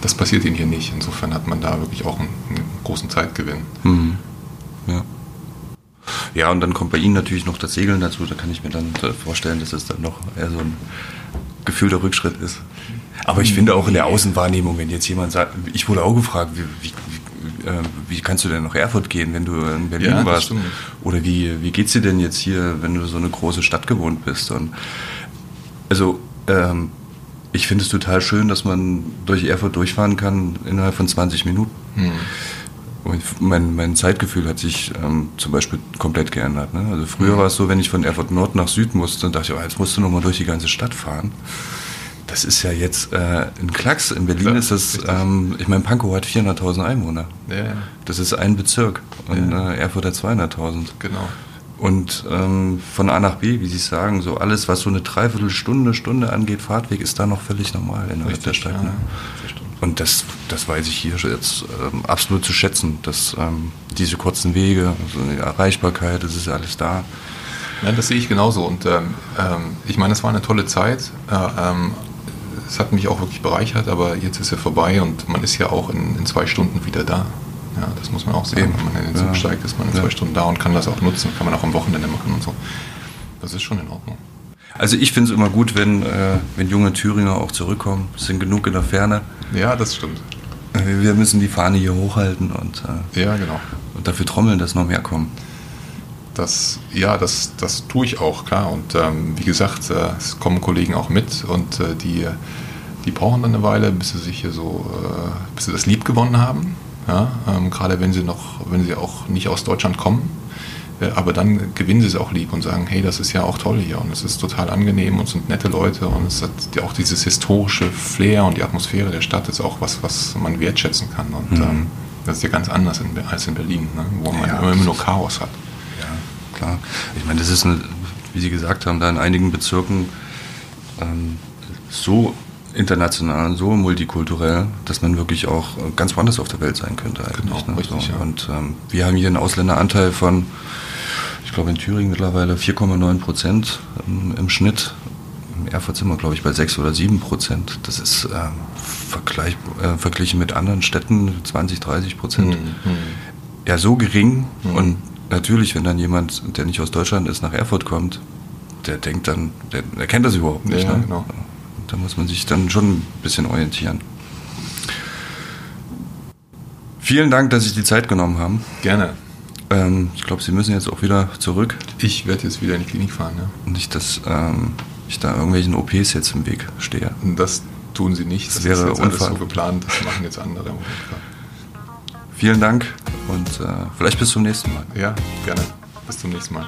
Das passiert Ihnen hier nicht. Insofern hat man da wirklich auch einen, einen großen Zeitgewinn. Mhm. Ja. Ja, und dann kommt bei Ihnen natürlich noch das Segeln dazu. Da kann ich mir dann vorstellen, dass es dann noch eher so ein gefühlter Rückschritt ist. Aber ich finde auch in der Außenwahrnehmung, wenn jetzt jemand sagt, ich wurde auch gefragt, wie, wie, wie, äh, kannst du denn nach Erfurt gehen, wenn du in Berlin ja, warst? Stimmt. Oder wie, wie geht's dir denn jetzt hier, wenn du so eine große Stadt gewohnt bist? Und also ähm, ich finde es total schön, dass man durch Erfurt durchfahren kann innerhalb von 20 Minuten. Hm. Mein, mein Zeitgefühl hat sich ähm, zum Beispiel komplett geändert. Ne? Also früher mhm. war es so, wenn ich von Erfurt Nord nach Süd musste, dachte ich, oh, jetzt musst du nochmal durch die ganze Stadt fahren. Das ist ja jetzt äh, ein Klacks. In Berlin ja, ist das, ähm, ich meine, Pankow hat 400.000 Einwohner. Ja, ja. Das ist ein Bezirk und äh, Erfurt hat 200.000. Genau. Und ähm, von A nach B, wie Sie sagen, so alles, was so eine Dreiviertelstunde, Stunde angeht, Fahrtweg, ist da noch völlig normal Richtig, der Stadt. Ne? Und das, das weiß ich hier jetzt ähm, absolut zu schätzen, dass ähm, diese kurzen Wege, also die Erreichbarkeit, das ist alles da. Ja, das sehe ich genauso. Und ähm, ähm ich meine, es war eine tolle Zeit. Äh, ähm, es hat mich auch wirklich bereichert, aber jetzt ist er vorbei und man ist ja auch in, in zwei Stunden wieder da. Ja, das muss man auch sehen. Wenn man in den Zug ja. steigt, ist man in zwei Stunden da und kann das auch nutzen, kann man auch am Wochenende machen und so. Das ist schon in Ordnung. Also ich finde es immer gut, wenn, äh, wenn junge Thüringer auch zurückkommen. Es sind genug in der Ferne. Ja, das stimmt. Äh, wir müssen die Fahne hier hochhalten und, äh, ja, genau. und dafür trommeln, dass noch mehr kommen. Das, ja, das, das tue ich auch, klar. Und ähm, wie gesagt, äh, es kommen Kollegen auch mit und äh, die, die brauchen dann eine Weile, bis sie sich hier so, äh, bis sie das Lieb gewonnen haben. Ja? Ähm, gerade wenn sie noch, wenn sie auch nicht aus Deutschland kommen. Äh, aber dann gewinnen sie es auch lieb und sagen, hey, das ist ja auch toll hier und es ist total angenehm und es sind nette Leute und es hat ja auch dieses historische Flair und die Atmosphäre der Stadt ist auch was, was man wertschätzen kann. Und mhm. ähm, das ist ja ganz anders in, als in Berlin, ne? wo man ja, immer nur Chaos hat. Ja, klar. Ich meine, das ist, eine, wie Sie gesagt haben, da in einigen Bezirken ähm, so international und so multikulturell, dass man wirklich auch ganz woanders auf der Welt sein könnte eigentlich. Genau, ne? richtig, so. ja. Und ähm, wir haben hier einen Ausländeranteil von, ich glaube in Thüringen mittlerweile 4,9 Prozent ähm, im Schnitt. In Erfurt sind wir, glaube ich, bei 6 oder 7 Prozent. Das ist ähm, vergleich, äh, verglichen mit anderen Städten 20, 30 Prozent. Mhm. mhm. Ja, so gering. Mhm. Und natürlich, wenn dann jemand, der nicht aus Deutschland ist, nach Erfurt kommt, der denkt dann, der, der kennt das überhaupt nicht. Ja, ne? genau. Da muss man sich dann schon ein bisschen orientieren. Vielen Dank, dass Sie die Zeit genommen haben. Gerne. Ähm, ich glaube, Sie müssen jetzt auch wieder zurück. Ich werde jetzt wieder in die Klinik fahren, ja. Nicht, dass ähm, ich da irgendwelchen OPs jetzt im Weg stehe. Das tun Sie nicht. Das, das wäre ist jetzt so geplant. Das machen jetzt andere. Vielen Dank und äh, vielleicht bis zum nächsten Mal. Ja, gerne. Bis zum nächsten Mal.